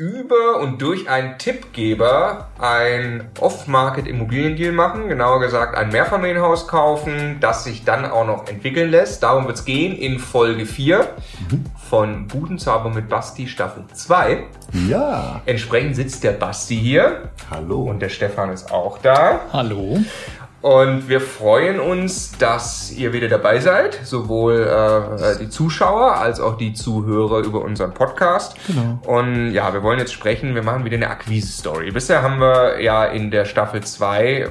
über und durch einen Tippgeber ein Off-Market Immobiliendeal machen, genauer gesagt ein Mehrfamilienhaus kaufen, das sich dann auch noch entwickeln lässt. Darum wird es gehen in Folge 4 mhm. von Budenzauber mit Basti Staffel 2. Ja. Entsprechend sitzt der Basti hier. Hallo. Und der Stefan ist auch da. Hallo. Und wir freuen uns, dass ihr wieder dabei seid, sowohl äh, die Zuschauer als auch die Zuhörer über unseren Podcast. Genau. Und ja, wir wollen jetzt sprechen, wir machen wieder eine Akquise-Story. Bisher haben wir ja in der Staffel 2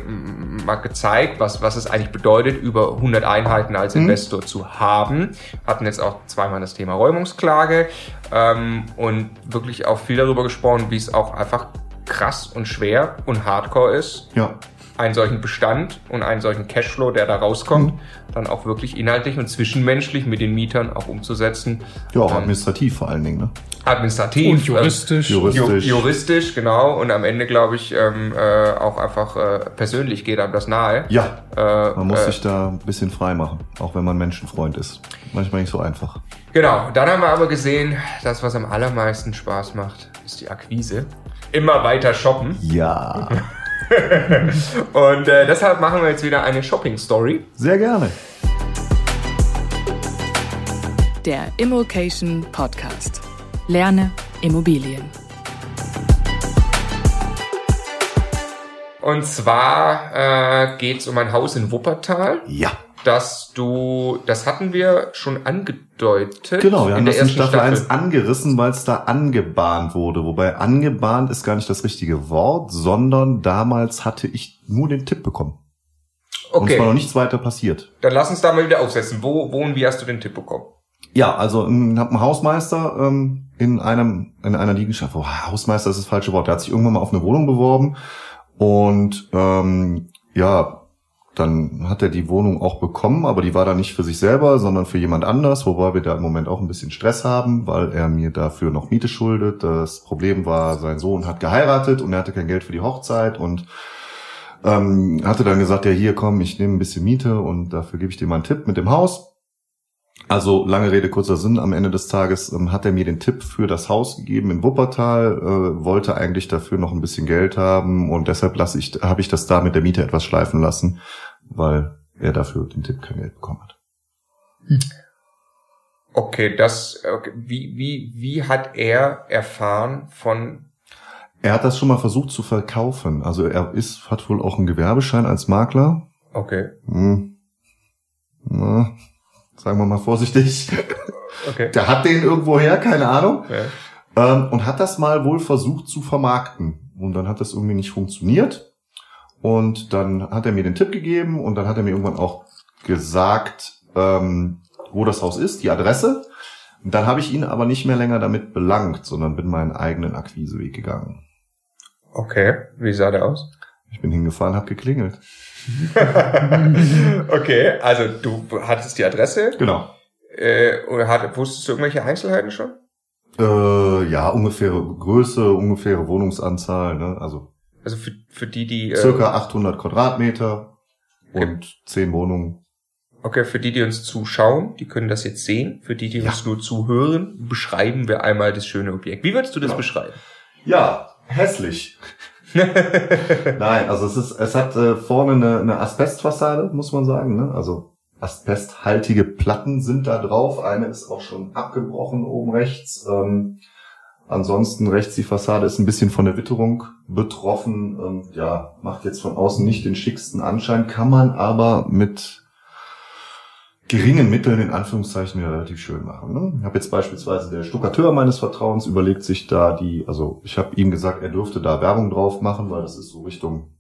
mal gezeigt, was, was es eigentlich bedeutet, über 100 Einheiten als mhm. Investor zu haben. Hatten jetzt auch zweimal das Thema Räumungsklage ähm, und wirklich auch viel darüber gesprochen, wie es auch einfach krass und schwer und hardcore ist. Ja einen solchen Bestand und einen solchen Cashflow, der da rauskommt, mhm. dann auch wirklich inhaltlich und zwischenmenschlich mit den Mietern auch umzusetzen. Ja, auch ähm, administrativ vor allen Dingen. Ne? Administrativ. Und juristisch. Äh, juristisch. juristisch, genau. Und am Ende, glaube ich, ähm, äh, auch einfach äh, persönlich geht einem das nahe. Ja, äh, man muss äh, sich da ein bisschen frei machen, auch wenn man Menschenfreund ist. Manchmal nicht so einfach. Genau, dann haben wir aber gesehen, das, was am allermeisten Spaß macht, ist die Akquise. Immer weiter shoppen. Ja. und äh, deshalb machen wir jetzt wieder eine Shopping-Story. Sehr gerne. Der Immokation Podcast. Lerne Immobilien. Und zwar äh, geht es um ein Haus in Wuppertal. Ja dass du, das hatten wir schon angedeutet. Genau, wir haben das in Staffel, Staffel 1 angerissen, weil es da angebahnt wurde. Wobei angebahnt ist gar nicht das richtige Wort, sondern damals hatte ich nur den Tipp bekommen. Okay. Und es war noch nichts weiter passiert. Dann lass uns da mal wieder aufsetzen. Wo, wo und wie hast du den Tipp bekommen? Ja, also ich habe einen Hausmeister ähm, in einem in einer Liegenschaft. Oh, Hausmeister ist das falsche Wort. Der hat sich irgendwann mal auf eine Wohnung beworben und ähm, ja, dann hat er die Wohnung auch bekommen, aber die war dann nicht für sich selber, sondern für jemand anders, wobei wir da im Moment auch ein bisschen Stress haben, weil er mir dafür noch Miete schuldet. Das Problem war, sein Sohn hat geheiratet und er hatte kein Geld für die Hochzeit und ähm, hatte dann gesagt, ja hier komm, ich nehme ein bisschen Miete und dafür gebe ich dir mal einen Tipp mit dem Haus. Also lange Rede, kurzer Sinn. Am Ende des Tages ähm, hat er mir den Tipp für das Haus gegeben in Wuppertal, äh, wollte eigentlich dafür noch ein bisschen Geld haben und deshalb lasse ich, habe ich das da mit der Miete etwas schleifen lassen, weil er dafür den Tipp kein Geld bekommen hat. Hm. Okay, das okay. wie wie wie hat er erfahren von er hat das schon mal versucht zu verkaufen. Also er ist, hat wohl auch einen Gewerbeschein als Makler. Okay. Hm. Na, sagen wir mal vorsichtig. Okay. Der hat den irgendwo her, keine Ahnung. Ja. Ähm, und hat das mal wohl versucht zu vermarkten. Und dann hat das irgendwie nicht funktioniert. Und dann hat er mir den Tipp gegeben und dann hat er mir irgendwann auch gesagt, ähm, wo das Haus ist, die Adresse. Und dann habe ich ihn aber nicht mehr länger damit belangt, sondern bin meinen eigenen Akquiseweg gegangen. Okay, wie sah der aus? Ich bin hingefahren, habe geklingelt. okay, also du hattest die Adresse. Genau. Äh, oder hat, wusstest du irgendwelche Einzelheiten schon? Äh, ja, ungefähre Größe, ungefähre Wohnungsanzahl, ne? Also. Also für, für die, die. Äh, circa 800 Quadratmeter okay. und 10 Wohnungen. Okay, für die, die uns zuschauen, die können das jetzt sehen. Für die, die ja. uns nur zuhören, beschreiben wir einmal das schöne Objekt. Wie würdest du das genau. beschreiben? Ja, hässlich. Nein, also es ist, es hat äh, vorne eine, eine Asbestfassade, muss man sagen. Ne? Also asbesthaltige Platten sind da drauf. Eine ist auch schon abgebrochen oben rechts. Ähm, ansonsten rechts die Fassade ist ein bisschen von der Witterung betroffen. Ähm, ja, macht jetzt von außen nicht den schicksten Anschein, kann man aber mit geringen Mitteln in Anführungszeichen wieder relativ schön machen. Ne? Ich habe jetzt beispielsweise der Stuckateur meines Vertrauens überlegt sich da die, also ich habe ihm gesagt, er dürfte da Werbung drauf machen, weil das ist so Richtung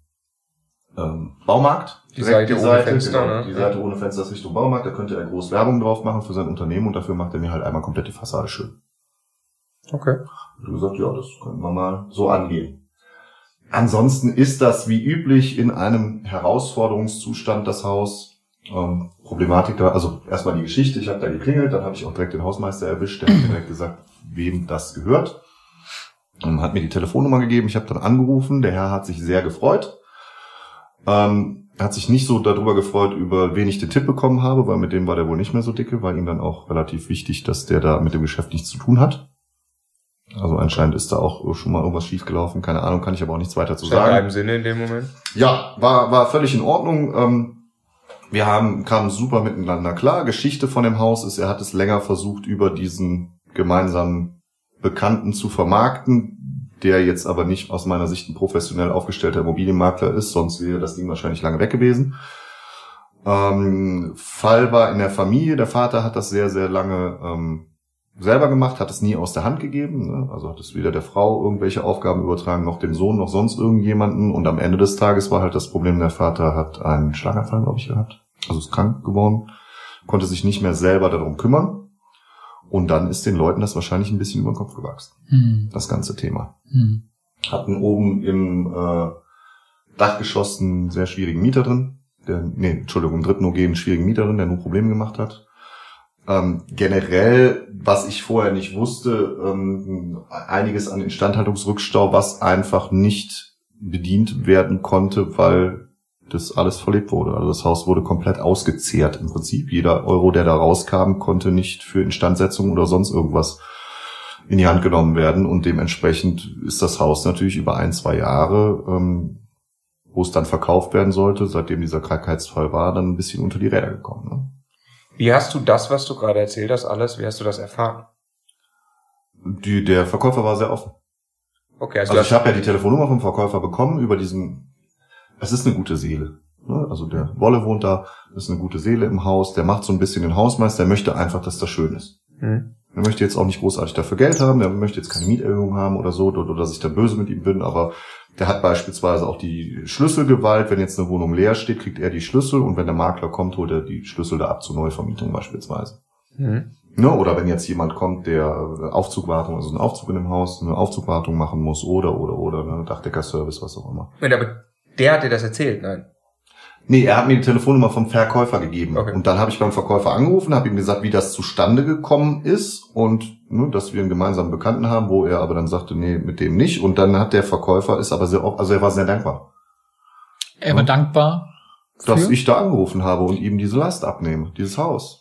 ähm, Baumarkt. Die Seite, die Seite ohne Fenster, genau, ne? Die Seite ohne Fenster ist Richtung Baumarkt, da könnte er groß Werbung drauf machen für sein Unternehmen und dafür macht er mir halt einmal komplett die Fassade schön. Okay. Und gesagt, ja, das könnten wir mal so angehen. Ansonsten ist das wie üblich in einem Herausforderungszustand das Haus ähm, Problematik da, also erstmal die Geschichte, ich habe da geklingelt, dann habe ich auch direkt den Hausmeister erwischt, der hat mir direkt gesagt, wem das gehört. Und hat mir die Telefonnummer gegeben, ich habe dann angerufen, der Herr hat sich sehr gefreut. Ähm, hat sich nicht so darüber gefreut, über wen ich den Tipp bekommen habe, weil mit dem war der wohl nicht mehr so dicke, war ihm dann auch relativ wichtig, dass der da mit dem Geschäft nichts zu tun hat. Also anscheinend ist da auch schon mal irgendwas schiefgelaufen. Keine Ahnung, kann ich aber auch nichts weiter zu In sagen. deinem Sinne in dem Moment. Ja, war, war völlig in Ordnung. Ähm, wir haben, kamen super miteinander klar. Geschichte von dem Haus ist, er hat es länger versucht, über diesen gemeinsamen Bekannten zu vermarkten, der jetzt aber nicht aus meiner Sicht ein professionell aufgestellter Immobilienmakler ist, sonst wäre das Ding wahrscheinlich lange weg gewesen. Ähm, Fall war in der Familie, der Vater hat das sehr, sehr lange ähm, selber gemacht, hat es nie aus der Hand gegeben, ne? also hat es weder der Frau irgendwelche Aufgaben übertragen, noch dem Sohn, noch sonst irgendjemanden. Und am Ende des Tages war halt das Problem, der Vater hat einen Schlaganfall, glaube ich, gehabt, also ist krank geworden, konnte sich nicht mehr selber darum kümmern. Und dann ist den Leuten das wahrscheinlich ein bisschen über den Kopf gewachsen, Hm. das ganze Thema. Hm. Hatten oben im äh, Dachgeschoss einen sehr schwierigen Mieter drin, der, nee, Entschuldigung, im dritten OG einen schwierigen Mieter drin, der nur Probleme gemacht hat. Ähm, generell, was ich vorher nicht wusste, ähm, einiges an Instandhaltungsrückstau, was einfach nicht bedient werden konnte, weil das alles verlebt wurde. Also das Haus wurde komplett ausgezehrt im Prinzip. Jeder Euro, der da rauskam, konnte nicht für Instandsetzung oder sonst irgendwas in die Hand genommen werden und dementsprechend ist das Haus natürlich über ein, zwei Jahre, ähm, wo es dann verkauft werden sollte, seitdem dieser Krankheitsfall war, dann ein bisschen unter die Räder gekommen. Ne? Wie hast du das, was du gerade erzählt hast, alles, wie hast du das erfahren? Die, der Verkäufer war sehr offen. Okay, also, Also ich habe ja die Telefonnummer vom Verkäufer bekommen über diesen, es ist eine gute Seele. Ne? Also der Wolle wohnt da, ist eine gute Seele im Haus, der macht so ein bisschen den Hausmeister, der möchte einfach, dass das schön ist. hast, hm. Er möchte jetzt auch nicht großartig dafür Geld haben, der möchte jetzt keine Mieterhöhung haben oder so, oder, oder dass ich da böse mit ihm bin, aber der hat beispielsweise auch die Schlüsselgewalt. Wenn jetzt eine Wohnung leer steht, kriegt er die Schlüssel und wenn der Makler kommt, holt er die Schlüssel da ab zur Neuvermietung beispielsweise. Hm. Ne? Oder wenn jetzt jemand kommt, der äh, Aufzugwartung, also einen Aufzug in dem Haus, eine Aufzugwartung machen muss oder, oder, oder, ne? Dachdeckerservice, was auch immer. Moment, aber der hat dir das erzählt, nein? Nee, er hat mir die Telefonnummer vom Verkäufer gegeben. Okay. Und dann habe ich beim Verkäufer angerufen, habe ihm gesagt, wie das zustande gekommen ist und ne, dass wir einen gemeinsamen Bekannten haben, wo er aber dann sagte, nee, mit dem nicht. Und dann hat der Verkäufer ist aber sehr, also er war sehr dankbar, Er war dankbar. dass Für? ich da angerufen habe und ihm diese Last abnehme, dieses Haus.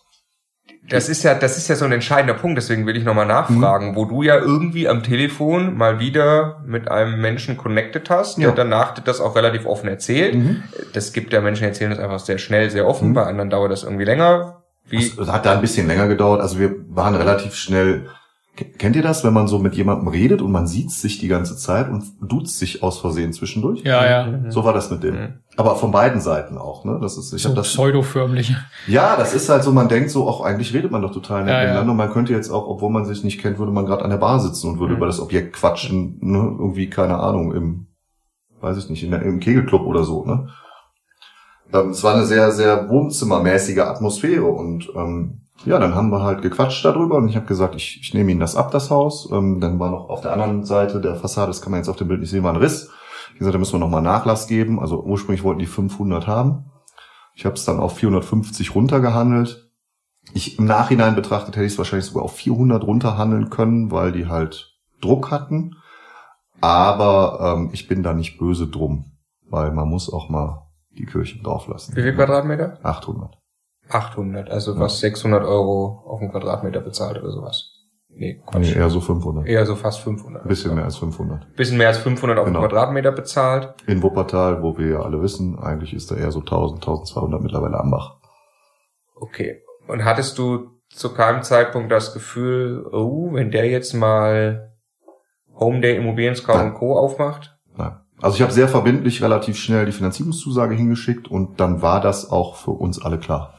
Das ist ja, das ist ja so ein entscheidender Punkt, deswegen will ich nochmal nachfragen, wo du ja irgendwie am Telefon mal wieder mit einem Menschen connected hast, Ja. der danach das auch relativ offen erzählt. Mhm. Das gibt ja Menschen, die erzählen das einfach sehr schnell, sehr offen, Mhm. bei anderen dauert das irgendwie länger. Wie, es hat da ein bisschen länger gedauert. Also wir waren relativ schnell. Ke- Kennt ihr das, wenn man so mit jemandem redet und man sieht sich die ganze Zeit und duzt sich aus Versehen zwischendurch? Ja, ja. So war das mit dem. Mhm. Aber von beiden Seiten auch. Ne? Das ist, ich So hab das. pseudoförmlich. Ja, das ist halt so. Man denkt so, auch eigentlich redet man doch total nett Ja, ja. miteinander. Und man könnte jetzt auch, obwohl man sich nicht kennt, würde man gerade an der Bar sitzen und würde Mhm. über das Objekt quatschen. Ne? Irgendwie keine Ahnung im, weiß ich nicht, in der, im Kegelclub oder so. Ne? Ähm, es war eine sehr, sehr wohnzimmermäßige Atmosphäre und ähm, ja, dann haben wir halt gequatscht darüber und ich habe gesagt, ich, ich nehme Ihnen das ab, das Haus. Ähm, dann war noch auf der anderen Seite der Fassade, das kann man jetzt auf dem Bild nicht sehen, war ein Riss. Ich gesagt, da müssen wir nochmal Nachlass geben. Also ursprünglich wollten die 500 haben. Ich habe es dann auf 450 runtergehandelt. Ich im Nachhinein betrachtet hätte ich es wahrscheinlich sogar auf 400 runterhandeln können, weil die halt Druck hatten. Aber ähm, ich bin da nicht böse drum, weil man muss auch mal die Kirche drauf lassen. wie viel Quadratmeter? 800. 800, also Ja. was 600 Euro auf den Quadratmeter bezahlt oder sowas. Nee, Quatsch. Nee, eher so 500. Eher so fast 500. Ein bisschen mehr als 500. Bisschen mehr als 500 auf Genau. den Quadratmeter bezahlt. In Wuppertal, wo wir ja alle wissen, eigentlich ist da eher so 1000, 1200 mittlerweile am Bach. Okay. Und hattest du zu keinem Zeitpunkt das Gefühl, oh, wenn der jetzt mal Home Day Immobilien Scout Co. aufmacht? Nein. Also ich habe sehr verbindlich relativ schnell die Finanzierungszusage hingeschickt und dann war das auch für uns alle klar.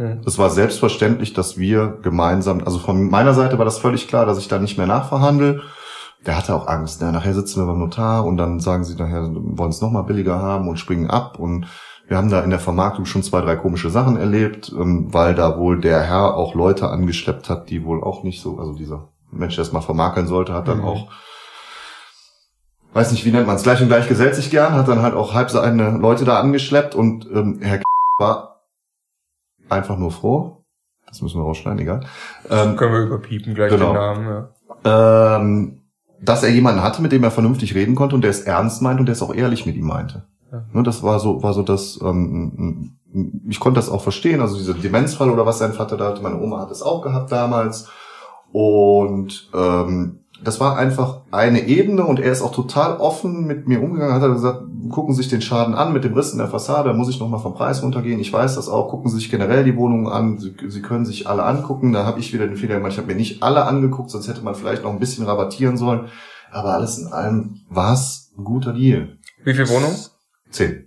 Hm. Es war selbstverständlich, dass wir gemeinsam, also von meiner Seite war das völlig klar, dass ich da nicht mehr nachverhandle. Der hatte auch Angst. Ne? Nachher sitzen wir beim Notar und dann sagen sie nachher, wollen es nochmal billiger haben und springen ab. Und wir haben da in der Vermarktung schon zwei, drei komische Sachen erlebt, ähm, weil da wohl der Herr auch Leute angeschleppt hat, die wohl auch nicht so, also dieser Mensch, der es mal vermakeln sollte, hat dann Mhm. auch weiß nicht, wie nennt man es, gleich und gleich gesellt sich gern, hat dann halt auch halb seine Leute da angeschleppt und ähm, Herr war einfach nur froh. Das müssen wir rausschneiden, egal. Ähm, Können wir überpiepen gleich Genau. den Namen, ja. ähm, dass er jemanden hatte, mit dem er vernünftig reden konnte und der es ernst meint und der es auch ehrlich mit ihm meinte. Ja. Ne, das war so, war so das, ähm, ich konnte das auch verstehen, also dieser Demenzfall oder was sein Vater da hatte, meine Oma hat es auch gehabt damals. Und ähm, das war einfach eine Ebene und er ist auch total offen mit mir umgegangen, hat er gesagt, gucken Sie sich den Schaden an mit dem Riss in der Fassade, da muss ich nochmal vom Preis runtergehen, ich weiß das auch, gucken Sie sich generell die Wohnungen an, Sie, Sie können sich alle angucken, da habe ich wieder den Fehler gemacht, ich habe mir nicht alle angeguckt, sonst hätte man vielleicht noch ein bisschen rabattieren sollen, aber alles in allem war es ein guter Deal. Wie viele Wohnungen? Zehn.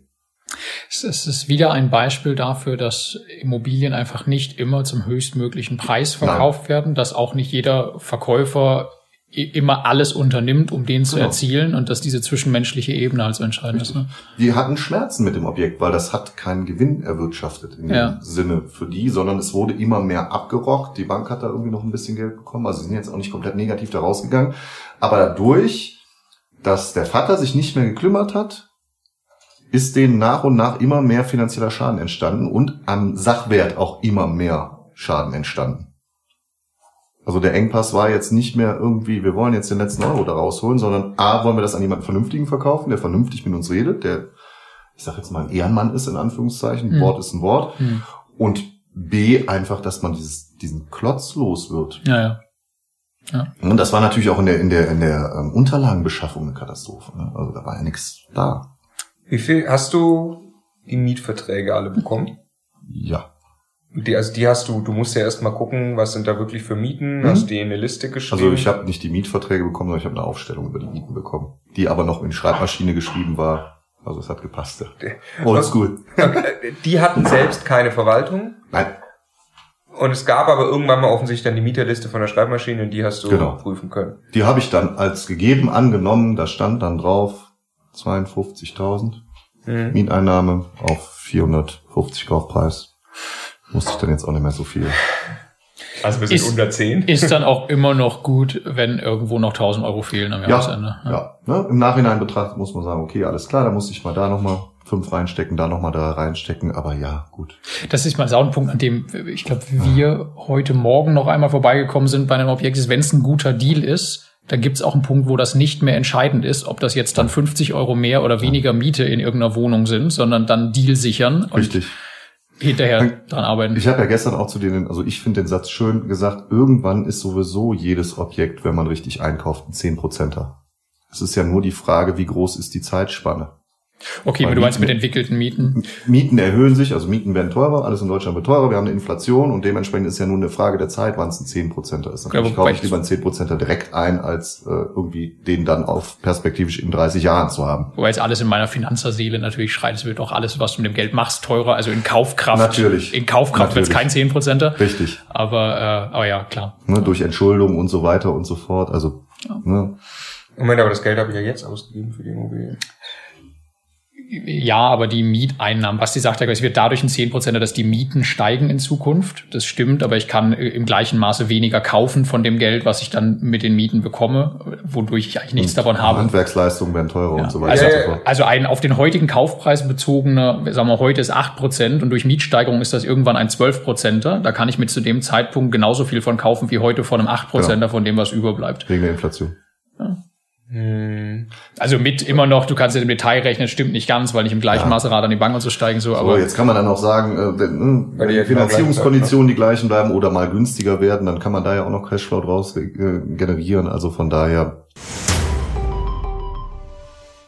Es ist wieder ein Beispiel dafür, dass Immobilien einfach nicht immer zum höchstmöglichen Preis verkauft Nein. werden, dass auch nicht jeder Verkäufer immer alles unternimmt, um den zu genau. erzielen und dass diese zwischenmenschliche Ebene halt so entscheidend Richtig. ist. Ne? Die hatten Schmerzen mit dem Objekt, weil das hat keinen Gewinn erwirtschaftet in ja. dem Sinne für die, sondern es wurde immer mehr abgerockt. Die Bank hat da irgendwie noch ein bisschen Geld bekommen, also sie sind jetzt auch nicht komplett negativ da rausgegangen. Aber dadurch, dass der Vater sich nicht mehr gekümmert hat, ist denen nach und nach immer mehr finanzieller Schaden entstanden und am Sachwert auch immer mehr Schaden entstanden. Also der Engpass war jetzt nicht mehr irgendwie, wir wollen jetzt den letzten Euro da rausholen, sondern A, wollen wir das an jemanden Vernünftigen verkaufen, der vernünftig mit uns redet, der, ich sag jetzt mal, ein Ehrenmann ist, in Anführungszeichen, mhm. Wort ist ein Wort. Mhm. Und B, einfach, dass man dieses, diesen Klotz los wird. Ja, ja. Ja. Und das war natürlich auch in der, in der, in der ähm, Unterlagenbeschaffung eine Katastrophe. Ne? Also da war ja nichts da. Wie viel hast du die Mietverträge alle bekommen? Ja. Die, also die hast du, du musst ja erstmal gucken, was sind da wirklich für Mieten, mhm. hast die in eine Liste geschrieben? Also ich habe nicht die Mietverträge bekommen, sondern ich habe eine Aufstellung über die Mieten bekommen, die aber noch in Schreibmaschine geschrieben war. Also es hat gepasst. Oldschool. Die hatten selbst keine Verwaltung? Nein. Und es gab aber irgendwann mal offensichtlich dann die Mieterliste von der Schreibmaschine und die hast du genau. prüfen können. Die habe ich dann als gegeben angenommen, da stand dann drauf 52.000 mhm. Mieteinnahme auf 450 Kaufpreis musste ich dann jetzt auch nicht mehr so viel. Also wir sind ist, unter 10. Ist dann auch immer noch gut, wenn irgendwo noch 1000 Euro fehlen am Jahresende. Ja, ja. Ne? Im Nachhinein betrachtet muss man sagen, okay, alles klar, da muss ich mal da nochmal fünf reinstecken, da nochmal da reinstecken, aber ja, gut. Das ist mal so ein Punkt, an dem ich glaube, wir heute Morgen noch einmal vorbeigekommen sind bei einem Objekt, wenn es ein guter Deal ist, dann gibt es auch einen Punkt, wo das nicht mehr entscheidend ist, ob das jetzt dann 50 Euro mehr oder weniger Miete in irgendeiner Wohnung sind, sondern dann Deal sichern. Richtig hinterher dran arbeiten. Ich habe ja gestern auch zu denen, also ich finde den Satz schön gesagt, irgendwann ist sowieso jedes Objekt, wenn man richtig einkauft, ein 10%er. Es ist ja nur die Frage, wie groß ist die Zeitspanne. Okay, aber du meinst mit entwickelten Mieten? Mieten erhöhen sich, also Mieten werden teurer, alles in Deutschland wird teurer, wir haben eine Inflation und dementsprechend ist ja nur eine Frage der Zeit, wann es ein 10%er ist. Natürlich ja, kaufe ich lieber einen 10%er direkt ein, als äh, irgendwie den dann auf perspektivisch in 30 Jahren zu haben. Wobei jetzt alles in meiner Finanzerseele natürlich schreit, es wird auch alles, was du mit dem Geld machst, teurer, also in Kaufkraft. Natürlich. In Kaufkraft wird es kein 10%er. Richtig. Aber, äh, aber ja, klar. Ne, durch Entschuldung und so weiter und so fort, also. Ja. Ne. Moment, aber das Geld habe ich ja jetzt ausgegeben für die Immobilie ja, aber die Mieteinnahmen, Basti sagt ja, es wird dadurch ein 10%, dass die Mieten steigen in Zukunft. Das stimmt, aber ich kann im gleichen Maße weniger kaufen von dem Geld, was ich dann mit den Mieten bekomme, wodurch ich eigentlich nichts und davon habe. Handwerksleistungen werden teurer ja. und so weiter. Also, also ein auf den heutigen Kaufpreis bezogener, sagen wir heute ist 8% und durch Mietsteigerung ist das irgendwann ein 12%er. Da kann ich mit zu dem Zeitpunkt genauso viel von kaufen wie heute von einem 8%er genau. von dem, was überbleibt. Wegen der Inflation. Hm. Also mit immer noch, du kannst ja im Detail rechnen, stimmt nicht ganz, weil nicht im gleichen ja. Maße Rad an die Bank und so steigen. So, aber so, jetzt kann man dann auch sagen, äh, wenn, ne, wenn die Finanzierungskonditionen die gleichen bleiben oder mal günstiger werden, dann kann man da ja auch noch Cashflow draus äh, generieren. Also von daher.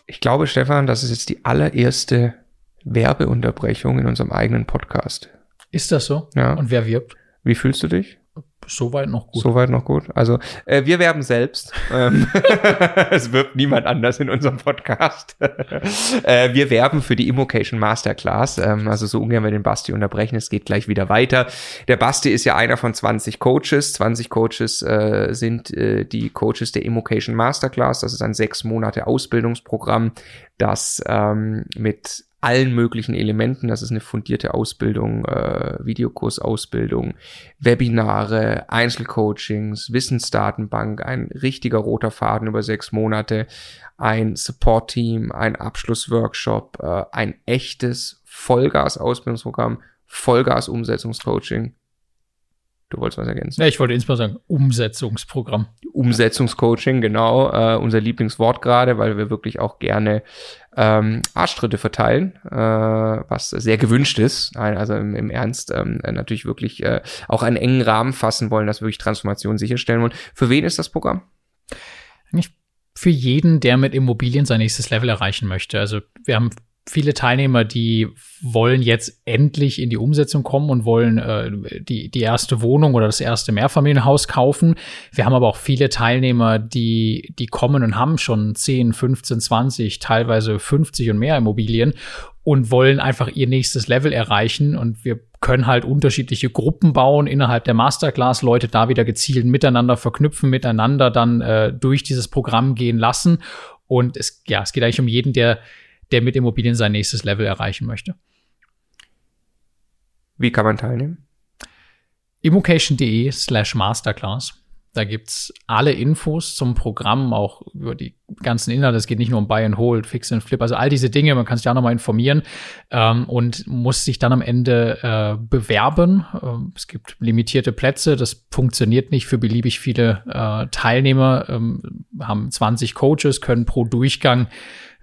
Ich glaube, Stefan, das ist jetzt die allererste Werbeunterbrechung in unserem eigenen Podcast. Ist das so? Ja. Und wer wirbt? Wie fühlst du dich? Soweit noch gut. Soweit noch gut. Also äh, wir werben selbst. Ähm, es wirbt niemand anders in unserem Podcast. äh, wir werben für die Immocation Masterclass. Ähm, also so ungern wir den Basti unterbrechen. Es geht gleich wieder weiter. Der Basti ist ja einer von 20 Coaches. 20 Coaches äh, sind äh, die Coaches der Immocation Masterclass. Das ist ein sechs Monate Ausbildungsprogramm, das ähm, mit allen möglichen Elementen. Das ist eine fundierte Ausbildung, äh, Videokursausbildung, Webinare, Einzelcoachings, Wissensdatenbank, ein richtiger roter Faden über sechs Monate, ein Support-Team, ein Abschlussworkshop, äh, ein echtes Vollgas-Ausbildungsprogramm, Vollgas-Umsetzungscoaching. Du wolltest was ergänzen? Ja, ich wollte insbesondere sagen, Umsetzungsprogramm. Umsetzungscoaching, genau, äh, unser Lieblingswort gerade, weil wir wirklich auch gerne ähm, Arschtritte verteilen, äh, was sehr gewünscht ist. Nein, also im, im Ernst ähm, natürlich wirklich äh, auch einen engen Rahmen fassen wollen, dass wir wirklich Transformation sicherstellen wollen. Für wen ist das Programm? Eigentlich für jeden, der mit Immobilien sein nächstes Level erreichen möchte. Also wir haben viele Teilnehmer, die wollen jetzt endlich in die Umsetzung kommen und wollen äh, die, die erste Wohnung oder das erste Mehrfamilienhaus kaufen. Wir haben aber auch viele Teilnehmer, die, die kommen und haben schon 10, 15, 20, teilweise 50 und mehr Immobilien und wollen einfach ihr nächstes Level erreichen. Und wir können halt unterschiedliche Gruppen bauen innerhalb der Masterclass, Leute da wieder gezielt miteinander verknüpfen, miteinander dann äh, durch dieses Programm gehen lassen. Und es, ja, es geht eigentlich um jeden, der der mit Immobilien sein nächstes Level erreichen möchte. Wie kann man teilnehmen? immocation.de slash masterclass. Da gibt's alle Infos zum Programm, auch über die ganzen Inhalte. Es geht nicht nur um Buy and Hold, Fix and Flip, also all diese Dinge. Man kann sich da nochmal informieren ähm, und muss sich dann am Ende äh, bewerben. Ähm, es gibt limitierte Plätze. Das funktioniert nicht für beliebig viele äh, Teilnehmer. Ähm, haben 20 Coaches, können pro Durchgang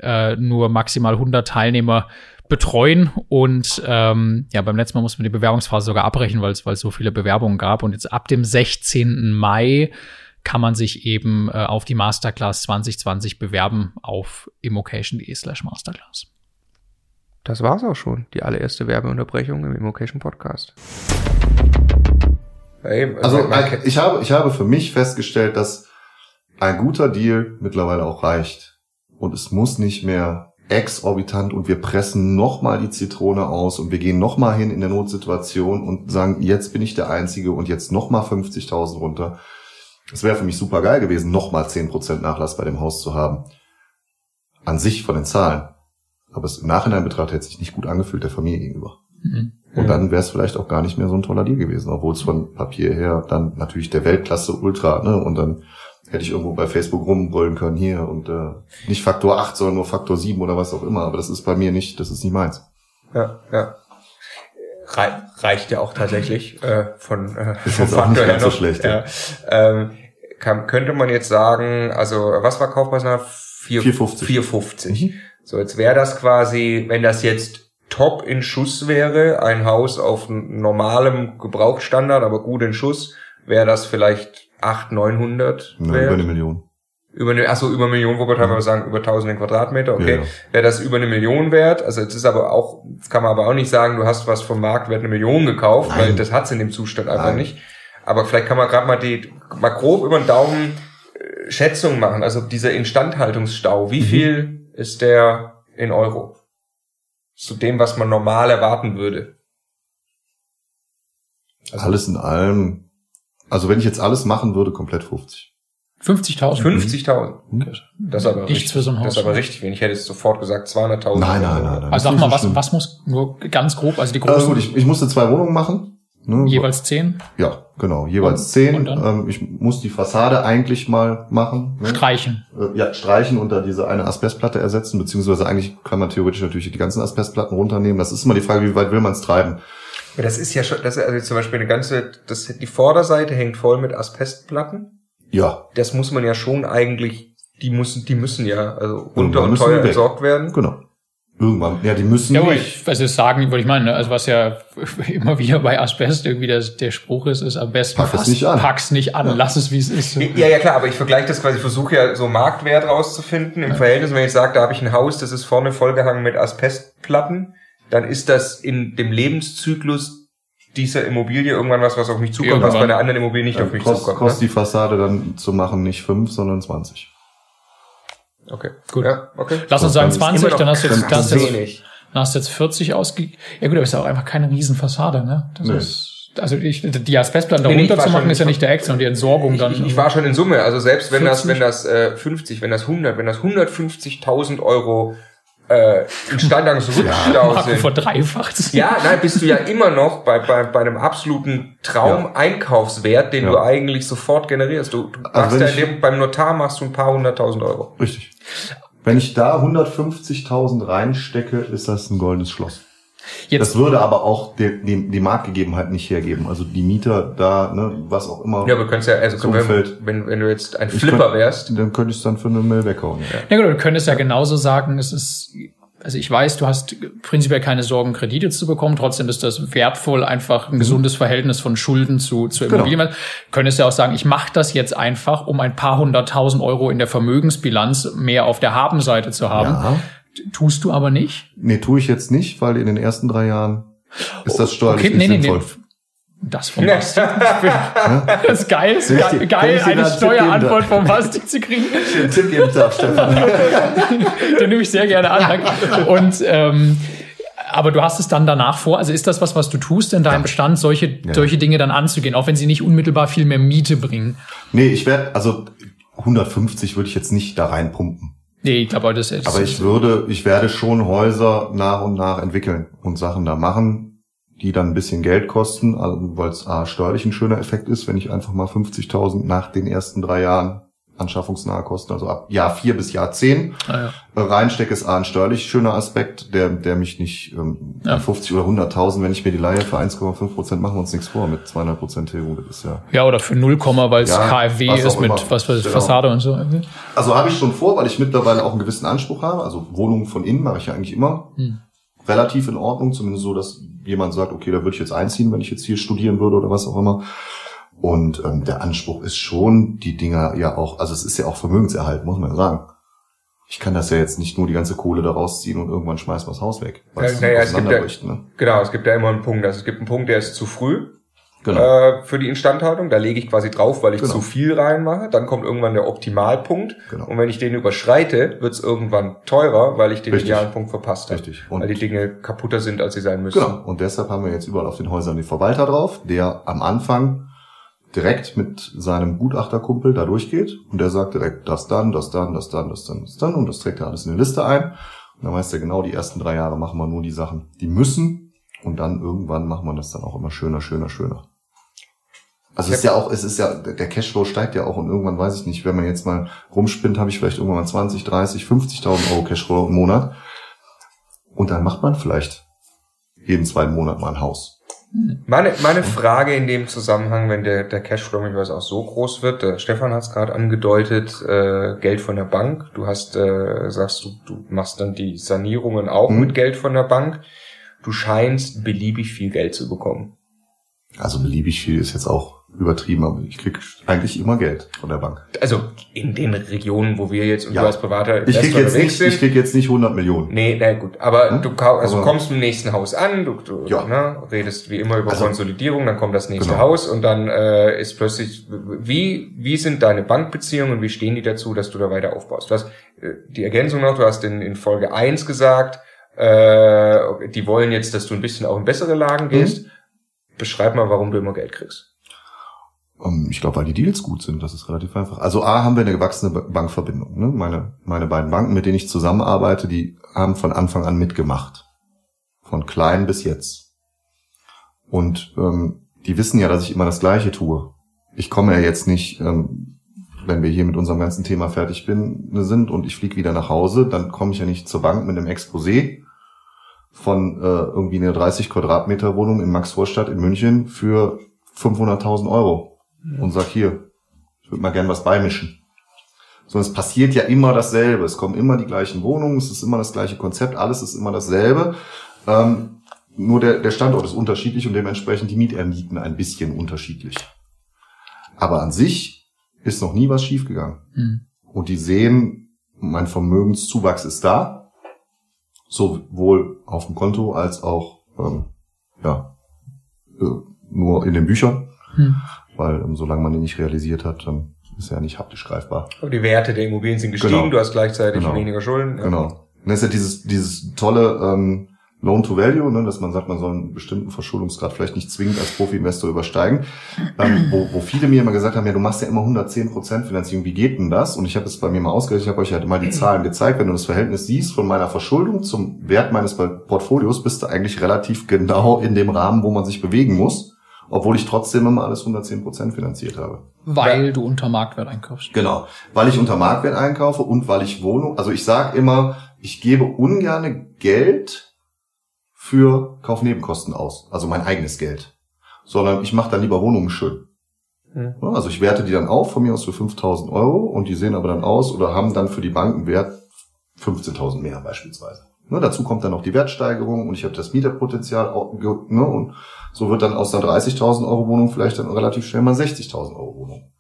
äh, nur maximal 100 Teilnehmer betreuen und ähm, ja, beim letzten Mal mussten wir die Bewerbungsphase sogar abbrechen, weil es weil es so viele Bewerbungen gab und jetzt ab dem 16. Mai kann man sich eben äh, auf die Masterclass 2020 bewerben auf immocation.de slash masterclass. Das war's auch schon, die allererste Werbeunterbrechung im Immocation Podcast. Hey, also ich habe, ich habe für mich festgestellt, dass ein guter Deal mittlerweile auch reicht und es muss nicht mehr exorbitant und wir pressen nochmal die Zitrone aus und wir gehen nochmal hin in der Notsituation und sagen, jetzt bin ich der Einzige und jetzt nochmal 50.000 runter. Es wäre für mich super geil gewesen, nochmal 10% Nachlass bei dem Haus zu haben. An sich von den Zahlen. Aber es im Nachhinein betrachtet hätte sich nicht gut angefühlt der Familie gegenüber. Mhm. Und dann wäre es vielleicht auch gar nicht mehr so ein toller Deal gewesen, obwohl es von Papier her dann natürlich der Weltklasse Ultra, ne, und dann hätte ich irgendwo bei Facebook rumbrüllen können hier und äh, nicht Faktor 8, sondern nur Faktor 7 oder was auch immer. Aber das ist bei mir nicht, das ist nicht meins. Ja, ja. Re reicht ja auch tatsächlich äh, von äh, ist vom Faktor her noch. So schlecht, ja. Ähm, kann, könnte man jetzt sagen, also was war Kaufpreis nach 450. 450. Mhm. So, jetzt wäre das quasi, wenn das jetzt top in Schuss wäre, ein Haus auf normalem Gebrauchsstandard, aber gut in Schuss, wäre das vielleicht 800, 900 ja, Über eine Million. Über eine, achso, über eine Million, wo wir teilweise sagen, über 1000 Quadratmeter, okay. Ja, ja. Wäre das über eine Million wert? Also jetzt ist aber auch, kann man aber auch nicht sagen, du hast was vom Marktwert eine Million gekauft, Nein. weil das hat's in dem Zustand einfach Nein. nicht. Aber vielleicht kann man gerade mal die, mal grob über den Daumen äh, Schätzung machen. Also dieser Instandhaltungsstau, wie mhm. viel ist der in Euro? Zu dem, was man normal erwarten würde. Also Alles in allem also wenn ich jetzt alles machen würde, komplett 50. 50.000? 50.000. Mhm. Das ist aber Nichts richtig, für so ein Haus. Das ist aber richtig wenig. Ich hätte jetzt sofort gesagt 200.000. Nein, nein, nein, nein. Also sag mal, was, was muss nur ganz grob, also die großen... Also gut, ich, ich musste zwei Wohnungen machen. Ne? Jeweils zehn? Ja, genau, jeweils zehn. Ähm, ich muss die Fassade eigentlich mal machen. Ne? Streichen. Äh, ja, streichen und da diese eine Asbestplatte ersetzen, beziehungsweise eigentlich kann man theoretisch natürlich die ganzen Asbestplatten runternehmen. Das ist immer die Frage, wie weit will man es treiben. Ja, das ist ja schon, das ist also zum Beispiel eine ganze, das, die Vorderseite hängt voll mit Asbestplatten. Ja. Das muss man ja schon eigentlich, die müssen, die müssen ja, also runter und teuer entsorgt werden. Genau. Irgendwann. Ja, die müssen ja, nicht. Ich, also sagen, wollte ich meinen, ne? also was ja immer wieder bei Asbest irgendwie der, der Spruch ist, ist am besten Pack es nicht an. pack's nicht an, ja. lass es wie es ist. Ja, ja klar, aber ich vergleiche das quasi, ich versuche ja so Marktwert rauszufinden im ja. Verhältnis, wenn ich sage, da habe ich ein Haus, das ist vorne vollgehangen mit Asbestplatten, dann ist das in dem Lebenszyklus dieser Immobilie irgendwann was, was auf mich zukommt, irgendwann. was bei einer anderen Immobilie nicht ja, auf mich kost, zukommt. Kostet ne? die Fassade dann zu machen nicht fünf, sondern 20. Okay, gut. Ja, okay. Lass uns sagen 20, dann hast du jetzt, dann hast jetzt, dann hast du jetzt 40 ausgegeben. Ja gut, aber ist ja auch einfach keine Riesenfassade, ne? Das nee. ist also ich, die Asbestplatten nee, darunter nee, zu machen, ist ja nicht der Act, sondern die Entsorgung dann. Ich, ich, war schon in Summe, also selbst wenn 40? das, wenn das äh, 50, wenn das 100, wenn das 150.000 Euro äh, Instandhaltungsrückstau ja, sind. verdreifacht. Ja, nein, bist du ja immer noch bei, bei, bei einem absoluten Traum-Einkaufswert, den ja. du eigentlich sofort generierst. Du, du also machst ja dem, beim Notar machst du ein paar hunderttausend Euro. Richtig. Wenn ich da 150.000 reinstecke, ist das ein goldenes Schloss. Jetzt, das würde aber auch die, die, die Marktgegebenheit nicht hergeben. Also die Mieter da, ne, was auch immer. Ja, aber du könntest ja, also wenn, wenn, wenn du jetzt ein Flipper könnt, wärst. Dann könntest du dann für eine Mail weghauen. Ja, ja gut, du könntest ja genauso sagen, es ist also ich weiß, du hast prinzipiell keine Sorgen, Kredite zu bekommen. Trotzdem ist das wertvoll, einfach ein gesundes Verhältnis von Schulden zu, zu Genau. Immobilien. Du könntest ja auch sagen, ich mache das jetzt einfach, um ein paar hunderttausend Euro in der Vermögensbilanz mehr auf der Habenseite zu haben. Ja. Tust du aber nicht. Nee, tue ich jetzt nicht, weil in den ersten drei Jahren ist das steuerlich Okay, nicht nee, nee, sinnvoll. nee. Das vom Basti. Das ist geil, ich geil, geil eine? Steuerantwort vom Basti zu kriegen. Den Tipp geben darf, Stefan. Den nehme ich sehr gerne an. danke. Und ähm, aber du hast es dann danach vor. Also ist das was, was du tust in deinem Bestand, solche solche Dinge dann anzugehen, auch wenn sie nicht unmittelbar viel mehr Miete bringen? Nee, ich werde, also 150 würde ich jetzt nicht da reinpumpen. Nee, ich glaube, das ist. Aber ich würde, ich werde schon Häuser nach und nach entwickeln und Sachen da machen, die dann ein bisschen Geld kosten, also weil es A, steuerlich ein schöner Effekt ist, wenn ich einfach mal 50.000 nach den ersten drei Jahren anschaffungsnahe Kosten, also ab Jahr vier bis Jahr zehn Ah, ja. äh, reinstecke, ist A, ein steuerlich schöner Aspekt, der, der mich nicht, ähm, Ja. bei 50 oder 100.000, wenn ich mir die Leihe für 1,5 Prozent machen wir uns nichts vor, mit 200 Prozent Tilgung, das ist ja ja, oder für 0, weil es Ja, KfW ist mit immer. was weiß ich, Genau. Fassade und so. Also habe ich schon vor, weil ich mittlerweile auch einen gewissen Anspruch habe. Also Wohnungen von innen mache ich ja eigentlich immer Hm. relativ in Ordnung, zumindest so, dass jemand sagt, okay, da würde ich jetzt einziehen, wenn ich jetzt hier studieren würde oder was auch immer. Und ähm, der Anspruch ist schon, die Dinger ja auch, also es ist ja auch Vermögenserhalt, muss man ja sagen. Ich kann das ja jetzt nicht nur die ganze Kohle da rausziehen und irgendwann schmeißen wir das Haus weg. weil Ja, es naja, es gibt ja- ne? Genau, es gibt ja immer einen Punkt. Also es gibt einen Punkt, der ist zu früh Genau. äh, für die Instandhaltung. Da lege ich quasi drauf, weil ich Genau. zu viel reinmache. Dann kommt irgendwann der Optimalpunkt. Genau. Und wenn ich den überschreite, wird es irgendwann teurer, weil ich den Richtig. idealen Punkt verpasst habe. Richtig. Und Weil die Dinge kaputter sind, als sie sein müssen. Genau. Und deshalb haben wir jetzt überall auf den Häusern den Verwalter drauf, der am Anfang direkt mit seinem Gutachterkumpel da durchgeht und der sagt direkt das dann, das dann, das dann, das dann, das dann und das trägt er alles in eine Liste ein. Und dann weiß er genau, die ersten drei Jahre machen wir nur die Sachen, die müssen und dann irgendwann machen wir das dann auch immer schöner, schöner, schöner. Also es ist ja auch, es ist ja, der Cashflow steigt ja auch und irgendwann weiß ich nicht, wenn man jetzt mal rumspinnt, habe ich vielleicht irgendwann mal 20, 30, 50.000 Euro Cashflow im Monat und dann macht man vielleicht jeden zweiten Monat mal ein Haus. Meine, meine Frage in dem Zusammenhang, wenn der, der Cashflow möglicherweise auch so groß wird, der Stefan hat es gerade angedeutet, äh, Geld von der Bank. Du hast, äh, sagst du, du machst dann die Sanierungen auch Mhm. mit Geld von der Bank. Du scheinst beliebig viel Geld zu bekommen. Also beliebig viel ist jetzt auch übertrieben, aber ich krieg eigentlich immer Geld von der Bank. Also in den Regionen, wo wir jetzt und Ja. du als privater Ich krieg jetzt nicht, ich krieg jetzt nicht 100 Millionen. Nee, na gut. Aber Hm? du also Aber- kommst im nächsten Haus an, du, du Ja. ne, redest wie immer über Also- Konsolidierung, dann kommt das nächste Genau. Haus und dann äh, ist plötzlich, wie, wie sind deine Bankbeziehungen, wie stehen die dazu, dass du da weiter aufbaust? Du hast äh, die Ergänzung noch, du hast in, in Folge 1 gesagt, äh, die wollen jetzt, dass du ein bisschen auch in bessere Lagen gehst. Beschreib mal, warum du immer Geld kriegst. Ähm, Ich glaube, weil die Deals gut sind, das ist relativ einfach. Also A, haben wir eine gewachsene Ba- Bankverbindung. Ne? Meine, meine beiden Banken, mit denen ich zusammenarbeite, die haben von Anfang an mitgemacht. Von klein bis jetzt. Und ähm, die wissen ja, dass ich immer das Gleiche tue. Ich komme ja jetzt nicht, ähm, wenn wir hier mit unserem ganzen Thema fertig bin, sind und ich fliege wieder nach Hause, dann komme ich ja nicht zur Bank mit einem Exposé von äh, irgendwie einer 30 Quadratmeter Wohnung in Maxvorstadt in München für 500.000 Euro und sag hier, ich würde mal gern was beimischen. Sondern es passiert ja immer dasselbe. Es kommen immer die gleichen Wohnungen, es ist immer das gleiche Konzept, alles ist immer dasselbe. Ähm, nur der, der Standort ist unterschiedlich und dementsprechend die Mietermieten ein bisschen unterschiedlich. Aber an sich ist noch nie was schiefgegangen. Hm. Und die sehen, mein Vermögenszuwachs ist da, sowohl auf dem Konto als auch ähm, ja, äh, nur in den Büchern, Hm. Weil ähm, solange man den nicht realisiert hat, dann ist er ja nicht haptisch greifbar. Aber die Werte der Immobilien sind gestiegen, Genau. du hast gleichzeitig Genau. weniger Schulden. Ja. Genau. Und das ist ja dieses, dieses tolle ähm, Loan to Value, ne, dass man sagt, man soll einen bestimmten Verschuldungsgrad vielleicht nicht zwingend als Profi-Investor übersteigen. Ähm, wo, wo viele mir immer gesagt haben, ja, du machst ja immer 110% Finanzierung, wie geht denn das? Und ich habe es bei mir mal ausgerechnet, ich habe euch halt mal die Zahlen gezeigt. Wenn du das Verhältnis siehst von meiner Verschuldung zum Wert meines Portfolios, bist du eigentlich relativ genau in dem Rahmen, wo man sich bewegen muss, obwohl ich trotzdem immer alles 110% finanziert habe. Weil du unter Marktwert einkaufst. Genau, weil ich unter Marktwert einkaufe und weil ich Wohnung, also ich sage immer, ich gebe ungerne Geld für Kaufnebenkosten aus, also mein eigenes Geld, sondern ich mache dann lieber Wohnungen schön. Hm. Ja, Also ich werte die dann auf, von mir aus für 5000 Euro und die sehen aber dann aus oder haben dann für die Bank einen Wert 15.000 mehr beispielsweise. Ne, dazu kommt dann noch die Wertsteigerung und ich habe das Mieterpotenzial. Auch, ne, und so wird dann aus einer 30.000 Euro Wohnung vielleicht dann relativ schnell mal 60.000 Euro Wohnung.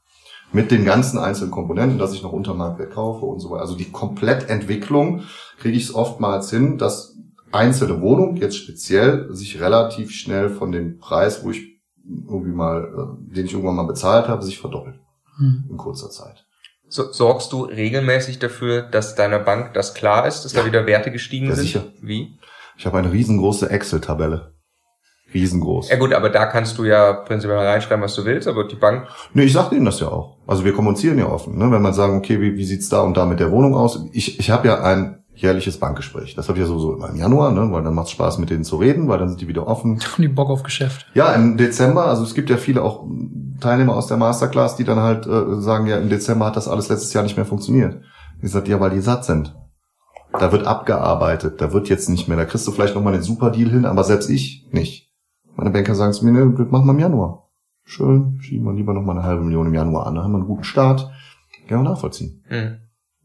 Mit den ganzen einzelnen Komponenten, dass ich noch unter Marktwert kaufe und so weiter. Also die Komplettentwicklung kriege ich es oftmals hin, dass einzelne Wohnung jetzt speziell sich relativ schnell von dem Preis, wo ich irgendwie mal, äh, den ich irgendwann mal bezahlt habe, sich verdoppelt hm. in kurzer Zeit. So, sorgst du regelmäßig dafür, dass deiner Bank das klar ist, dass ja. da wieder Werte gestiegen ja, sind? Sicher. Wie? Ich habe eine riesengroße Excel-Tabelle. Riesengroß. Ja gut, aber da kannst du ja prinzipiell reinschreiben, was du willst, aber die Bank. Nee, ich sag denen das ja auch. Also wir kommunizieren ja offen, ne? Wenn man sagen, okay, wie, wie sieht's da und da mit der Wohnung aus? Ich, ich habe ja ein jährliches Bankgespräch. Das habe ich ja sowieso immer im Januar, ne? weil dann macht es Spaß, mit denen zu reden, weil dann sind die wieder offen. Und die Bock auf Geschäft. Ja, im Dezember, also es gibt ja viele auch Teilnehmer aus der Masterclass, die dann halt äh, sagen, ja, im Dezember hat das alles letztes Jahr nicht mehr funktioniert. Ich sage, ja, weil die satt sind. Da wird abgearbeitet, da wird jetzt nicht mehr, da kriegst du vielleicht nochmal den Superdeal hin, aber selbst ich nicht. Meine Banker sagen zu mir, ne, das machen wir im Januar. Schön, schieben wir lieber nochmal eine halbe Million im Januar an, da haben wir einen guten Start. Gerne nachvollziehen. Mhm.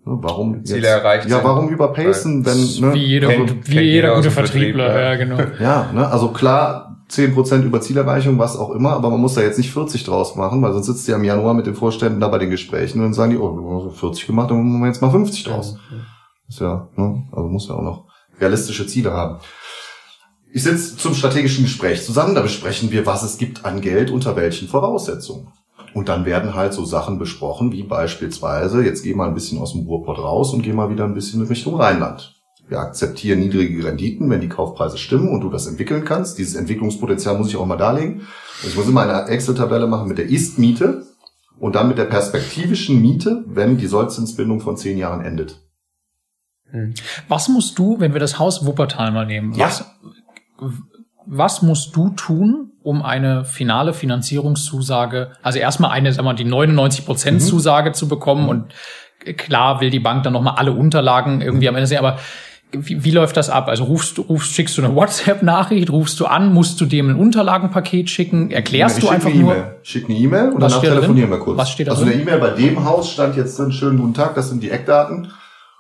Ne, warum Ziele jetzt, erreicht Ja, warum überpacen, wenn ne, wie jeder, also, wie jeder gute Vertriebler, ja, genau. Ja, ne, also klar, 10% über Zielerreichung, was auch immer, aber man muss da jetzt nicht 40 draus machen, weil sonst sitzt ihr im Januar mit den Vorständen da bei den Gesprächen und dann sagen die, oh, wir haben 40 gemacht, dann machen wir jetzt mal 50 draus. Ist ja, ne, also muss ja auch noch realistische Ziele haben. Ich sitze zum strategischen Gespräch zusammen, da besprechen wir, was es gibt an Geld unter welchen Voraussetzungen. Und dann werden halt so Sachen besprochen, wie beispielsweise, jetzt geh mal ein bisschen aus dem Ruhrpott raus und geh mal wieder ein bisschen Richtung Rheinland. Wir akzeptieren niedrige Renditen, wenn die Kaufpreise stimmen und du das entwickeln kannst. Dieses Entwicklungspotenzial muss ich auch mal darlegen. Ich muss immer eine Excel-Tabelle machen mit der Ist-Miete und dann mit der perspektivischen Miete, wenn die Sollzinsbindung von zehn Jahren endet. Hm. Was musst du, wenn wir das Haus Wuppertal mal nehmen, ja. was, was musst du tun, um eine finale Finanzierungszusage, also erstmal eine, sagen wir mal, die 99 Prozent mhm. Zusage zu bekommen mhm. und klar will die Bank dann nochmal alle Unterlagen irgendwie am Ende sehen, aber wie, wie läuft das ab? Also rufst du, rufst, schickst du eine WhatsApp-Nachricht, rufst du an, musst du dem ein Unterlagenpaket schicken, erklärst ja, du einfach nur? E schick eine E-Mail und danach telefonieren wir kurz. Was steht da also drin? eine E-Mail bei dem Haus stand jetzt drin, schönen guten Tag, das sind die Eckdaten.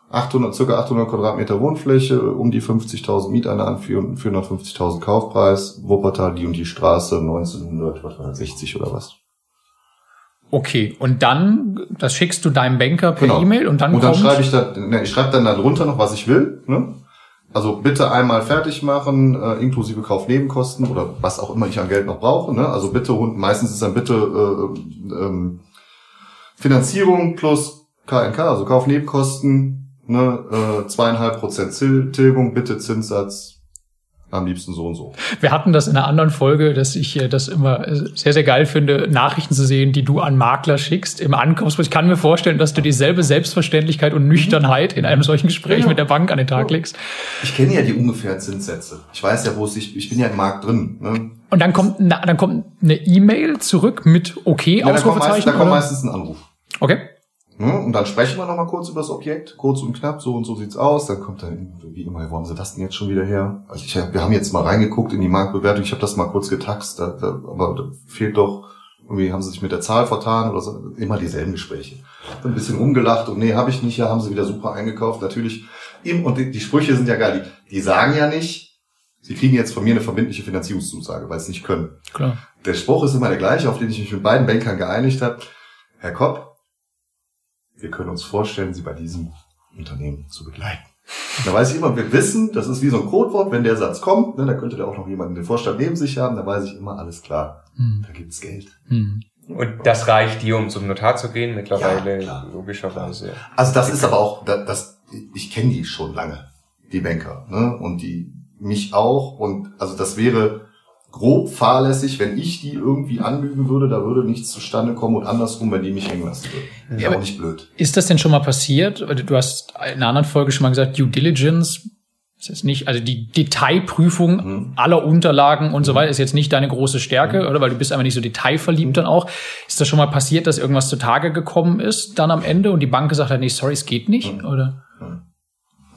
800, circa 800 Quadratmeter Wohnfläche, um die 50.000 Mieteinnahmen, 450.000 Kaufpreis, Wuppertal, die und die Straße, 1960 oder was. Okay, und dann, das schickst du deinem Banker per genau. E-Mail und dann Und dann kommt schreibe ich da, ne, ich schreibe dann darunter noch, was ich will, ne? Also bitte einmal fertig machen, äh, inklusive Kaufnebenkosten oder was auch immer ich an Geld noch brauche. Ne? Also bitte, meistens ist dann bitte äh, ähm, Finanzierung plus KNK, also Kaufnebenkosten, ne, äh, zweieinhalb Prozent Tilgung, bitte Zinssatz am liebsten so und so. Wir hatten das in einer anderen Folge, dass ich äh, das immer äh, sehr, sehr geil finde, Nachrichten zu sehen, die du an Makler schickst im Ankunftsbus. Ich kann mir vorstellen, dass du dieselbe Selbstverständlichkeit und Nüchternheit in einem solchen Gespräch genau. mit der Bank an den Tag legst. Ich kenne ja die ungefähren Zinssätze. Ich weiß ja, wo es sich, ich bin ja im Markt drin. Ne? Und dann kommt, na, dann kommt eine E-Mail zurück mit okay, ja, Ausrufezeichen. Da kommt, meistens ein Anruf. Okay. Ne? Und dann sprechen wir nochmal kurz über das Objekt, kurz und knapp, so und so sieht's aus. Dann kommt dann, wie immer, wo haben sie das denn jetzt schon wieder her? Also ich, wir haben jetzt mal reingeguckt in die Marktbewertung, ich habe das mal kurz getaxt, da, da, aber da fehlt doch, irgendwie haben sie sich mit der Zahl vertan oder so. Immer dieselben Gespräche. Ein bisschen umgelacht und nee, habe ich nicht, ja, haben sie wieder super eingekauft. Natürlich, im, und die, die Sprüche sind ja geil, die, die sagen ja nicht, sie kriegen jetzt von mir eine verbindliche Finanzierungszusage, weil sie es nicht können. Klar. Der Spruch ist immer der gleiche, auf den ich mich mit beiden Bankern geeinigt habe. Herr Kopp, wir können uns vorstellen, Sie bei diesem Unternehmen zu begleiten. Da weiß ich immer, wir wissen, das ist wie so ein Codewort, wenn der Satz kommt, ne, da könnte der auch noch jemanden den Vorstand neben sich haben, da weiß ich immer, alles klar, hm. da gibt's Geld. Hm. Und das reicht dir, um zum Notar zu gehen, mittlerweile, ja, logischerweise. Also das ist aber auch, das, das ich kenne die schon lange, die Banker, ne? Und die mich auch. Und also das wäre grob fahrlässig, wenn ich die irgendwie anlügen würde, da würde nichts zustande kommen und andersrum, wenn die mich hängen lassen würden. Ja, auch nicht blöd. Ist das denn schon mal passiert? Du hast in einer anderen Folge schon mal gesagt, Due Diligence ist jetzt nicht, also die Detailprüfung mhm. aller Unterlagen und so weiter ist jetzt nicht deine große Stärke, mhm. oder? Weil du bist einfach nicht so detailverliebt mhm. dann auch. Ist das schon mal passiert, dass irgendwas zutage gekommen ist dann am Ende und die Bank gesagt hat, nee, sorry, es geht nicht, mhm. oder? Mhm.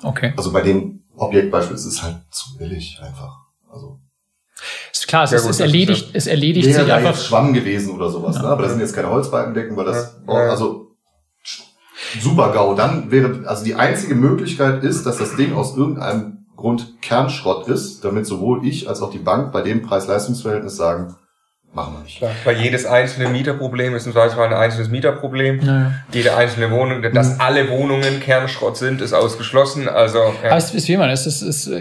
Okay. Also bei dem Objektbeispiel ist es halt zu billig einfach. Also ist klar, es, ja, ist, gut, es erledigt, ist, es erledigt sich einfach. Schwamm gewesen oder sowas, ja. ne? aber das sind jetzt keine Holzbalkendecken, weil das, ja. also super GAU. Dann wäre, also die einzige Möglichkeit ist, dass das Ding aus irgendeinem Grund Kernschrott ist, damit sowohl ich als auch die Bank bei dem Preis-Leistungs-Verhältnis sagen, machen wir nicht. Klar, weil jedes einzelne Mieterproblem ist im Zweifelsfall ein einzelnes Mieterproblem. Ja. Jede einzelne Wohnung, dass alle Wohnungen Kernschrott sind, ist ausgeschlossen. Also ja. Aber es ist wie man, es ist, es ist,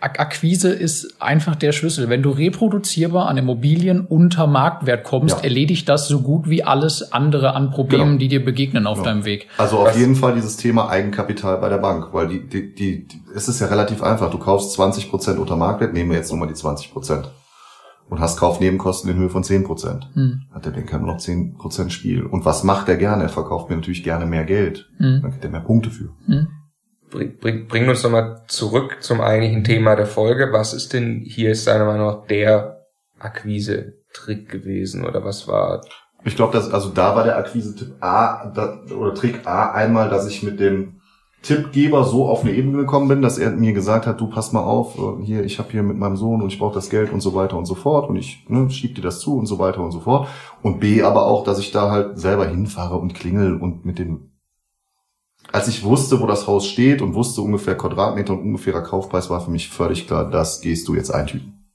Ak- Akquise ist einfach der Schlüssel. Wenn du reproduzierbar an Immobilien unter Marktwert kommst, Ja. erledigt das so gut wie alles andere an Problemen, Genau. die dir begegnen auf Genau. deinem Weg. Also auf Was- jeden Fall dieses Thema Eigenkapital bei der Bank, weil die, die, die, die es ist ja relativ einfach. Du kaufst 20 Prozent unter Marktwert, nehmen wir jetzt nochmal die 20 Prozent und hast Kaufnebenkosten in Höhe von 10 Prozent. Hm. Hat der Banker nur noch 10 Prozent Spiel. Und was macht er gerne? Er verkauft mir natürlich gerne mehr Geld. Hm. Dann kriegt er mehr Punkte für. Hm. bring, bring, bringen uns nochmal zurück zum eigentlichen Thema der Folge. Was ist denn hier ist deiner Meinung nach der Akquise-Trick gewesen oder was war? Ich glaube, dass also da war der Akquise-Tipp A da, oder Trick A einmal, dass ich mit dem Tippgeber so auf eine Ebene gekommen bin, dass er mir gesagt hat, du pass mal auf, äh, hier, ich habe hier mit meinem Sohn und ich brauche das Geld und so weiter und so fort und ich ne, schieb dir das zu und so weiter und so fort. Und B aber auch, dass ich da halt selber hinfahre und klingel und mit dem als ich wusste, wo das Haus steht und wusste ungefähr Quadratmeter und ungefährer Kaufpreis, war für mich völlig klar, das gehst du jetzt eintüten.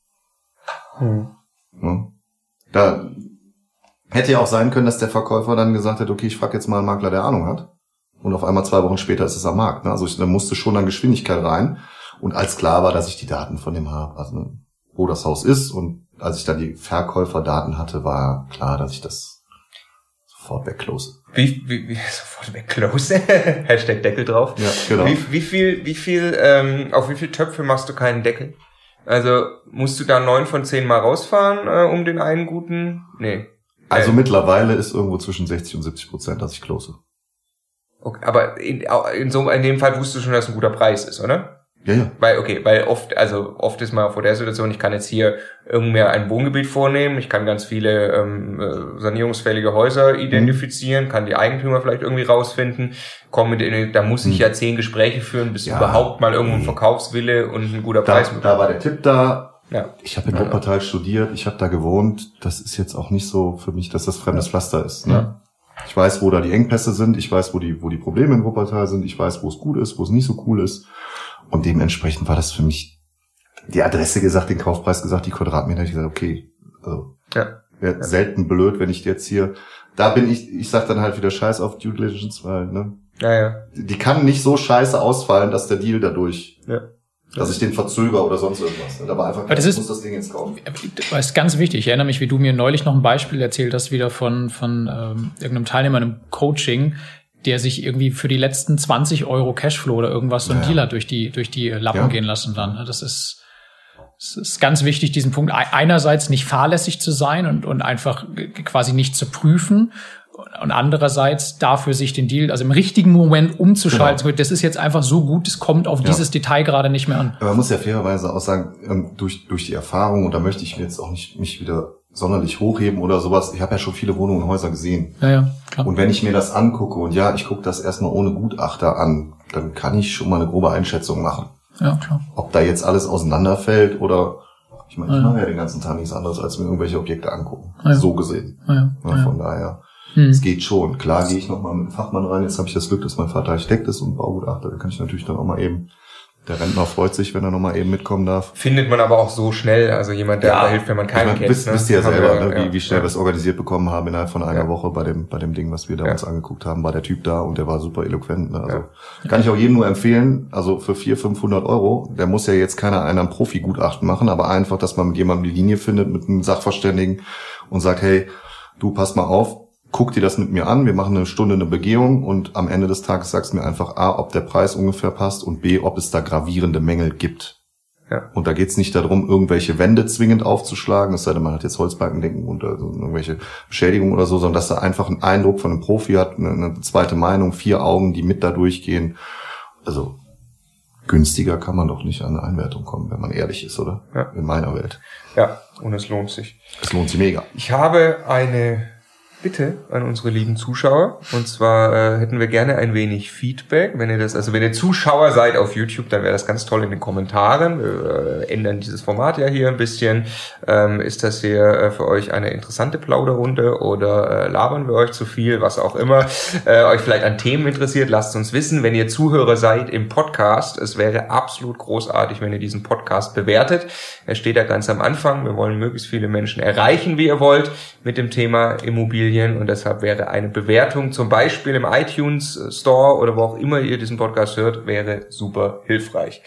Ne? Da hätte ja auch sein können, dass der Verkäufer dann gesagt hat, okay, ich frage jetzt mal einen Makler, der Ahnung hat. Und auf einmal zwei Wochen später ist es am Markt. Ne? Also ich, da musste schon dann Geschwindigkeit rein. Und als klar war, dass ich die Daten von dem habe, also ne, wo das Haus ist. Und als ich dann die Verkäuferdaten hatte, war klar, dass ich das sofort wegclose. Wie, wie, wie sofort weg close. Hashtag Deckel drauf. Ja, genau. Wie, wie viel, wie viel, ähm, auf wie viel Töpfe machst du keinen Deckel? Also musst du da neun von zehn mal rausfahren, äh, um den einen guten? Nee. Also Äh, mittlerweile ist irgendwo zwischen 60 und 70 Prozent, dass ich close. Okay, aber in, in so in dem Fall wusstest du schon, dass es ein guter Preis ist, oder? Ja, ja. Weil, okay, weil oft, also oft ist man vor der Situation, ich kann jetzt hier irgendwie ein Wohngebiet vornehmen, ich kann ganz viele ähm, äh, sanierungsfällige Häuser identifizieren, kann die Eigentümer vielleicht irgendwie rausfinden, komme mit in, da muss ich Mhm. ja zehn Gespräche führen, bis Ja. überhaupt mal irgendwo ein Mhm. Verkaufswille und ein guter Da, Preis da war der Tipp da. Ja. Ich habe in Ja. Wuppertal studiert, ich habe da gewohnt. Das ist jetzt auch nicht so für mich, dass das fremdes Pflaster ist. Ne? Ja. Ich weiß, wo da die Engpässe sind, ich weiß, wo die, wo die Probleme in Wuppertal sind, ich weiß, wo es gut ist, wo es nicht so cool ist. Und dementsprechend war das für mich die Adresse gesagt, den Kaufpreis gesagt, die Quadratmeter. Ich gesagt, okay, also Ja. wäre selten blöd, wenn ich jetzt hier, da bin ich, ich sag dann halt wieder Scheiß auf Due Diligence, weil ne, Ja, ja. die kann nicht so scheiße ausfallen, dass der Deal dadurch, Ja. Dass ich den verzöger oder sonst irgendwas. Da war einfach, Aber das ich ist- muss das Ding jetzt kaufen. Das ist ganz wichtig. Ich erinnere mich, wie du mir neulich noch ein Beispiel erzählt hast, wieder von, von ähm, irgendeinem Teilnehmer einem Coaching, der sich irgendwie für die letzten 20 Euro Cashflow oder irgendwas so ein Ja. Dealer durch die, durch die Lappen Ja. gehen lassen dann. Das ist, es ist ganz wichtig, diesen Punkt ei- einerseits nicht fahrlässig zu sein und, und einfach g- quasi nicht zu prüfen und andererseits dafür sich den Deal, also im richtigen Moment umzuschalten. Das ist jetzt einfach so gut, es kommt auf Ja. dieses Detail gerade nicht mehr an. Aber man muss ja fairerweise auch sagen, ähm, durch, durch die Erfahrung, und da möchte ich mir jetzt auch nicht mich wieder sonderlich hochheben oder sowas, ich habe ja schon viele Wohnungen und Häuser gesehen. Ja, ja, klar. Und wenn ich mir das angucke, und ja, ich gucke das erstmal ohne Gutachter an, dann kann ich schon mal eine grobe Einschätzung machen. Ja, klar. Ob da jetzt alles auseinanderfällt oder ich meine, ich Ja. mache ja den ganzen Tag nichts anderes, als mir irgendwelche Objekte angucken. Ja. So gesehen. Ja, ja. Von daher, Hm. es geht schon. Klar gehe ich nochmal mit einem Fachmann rein. Jetzt habe ich das Glück, dass mein Vater Architekt ist und Baugutachter. Da kann ich natürlich dann auch mal eben, der Rentner freut sich, wenn er nochmal eben mitkommen darf. Findet man aber auch so schnell, also jemand, der Ja. da hilft, wenn man keinen ich meine, kennt. wisst, ne? wisst ihr ja selber, wir- ne, wie, ja. wie schnell ja. wir es organisiert bekommen haben. Innerhalb von einer Ja. Woche bei dem, bei dem Ding, was wir da Ja. uns angeguckt haben, war der Typ da und der war super eloquent. Ne? Also kann ich auch jedem nur empfehlen, also für 400, 500 Euro, der muss ja jetzt keiner einer ein Profi-Gutachten machen, aber einfach, dass man mit jemandem die Linie findet, mit einem Sachverständigen und sagt, hey, du pass mal auf, guck dir das mit mir an, wir machen eine Stunde eine Begehung und am Ende des Tages sagst du mir einfach A, ob der Preis ungefähr passt und B, ob es da gravierende Mängel gibt. Ja. Und da geht's nicht darum, irgendwelche Wände zwingend aufzuschlagen, es sei denn, man hat jetzt Holzbalkendenken und also irgendwelche Beschädigungen oder so, sondern dass er einfach einen Eindruck von einem Profi hat, eine, eine zweite Meinung, vier Augen, die mit da durchgehen. Also günstiger kann man doch nicht an eine Einwertung kommen, wenn man ehrlich ist, oder? Ja. In meiner Welt. ja, und es lohnt sich. Es lohnt sich mega. Ich habe eine Bitte an unsere lieben Zuschauer. Und zwar äh, hätten wir gerne ein wenig Feedback. Wenn ihr das, also wenn ihr Zuschauer seid auf YouTube, dann wäre das ganz toll in den Kommentaren. Wir äh, ändern dieses Format ja hier ein bisschen. Ähm, ist das hier äh, für euch eine interessante Plauderrunde oder äh, labern wir euch zu viel, was auch immer äh, euch vielleicht an Themen interessiert? Lasst uns wissen. Wenn ihr Zuhörer seid im Podcast, es wäre absolut großartig, wenn ihr diesen Podcast bewertet. Er steht da ganz am Anfang. Wir wollen möglichst viele Menschen erreichen, wie ihr wollt, mit dem Thema Immobilien Immobilien und deshalb wäre eine Bewertung zum Beispiel im iTunes Store oder wo auch immer ihr diesen Podcast hört, wäre super hilfreich.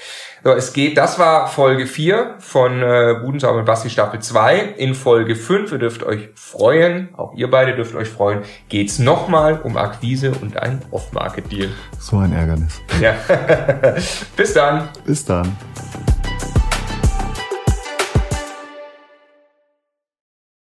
So, es geht, das war Folge 4 von äh, Budensau und Basti Staffel 2. In Folge 5, ihr dürft euch freuen, auch ihr beide dürft euch freuen, geht's nochmal um Akquise und ein Off-Market-Deal. So ein Ärgernis. Ja. Bis dann. Bis dann.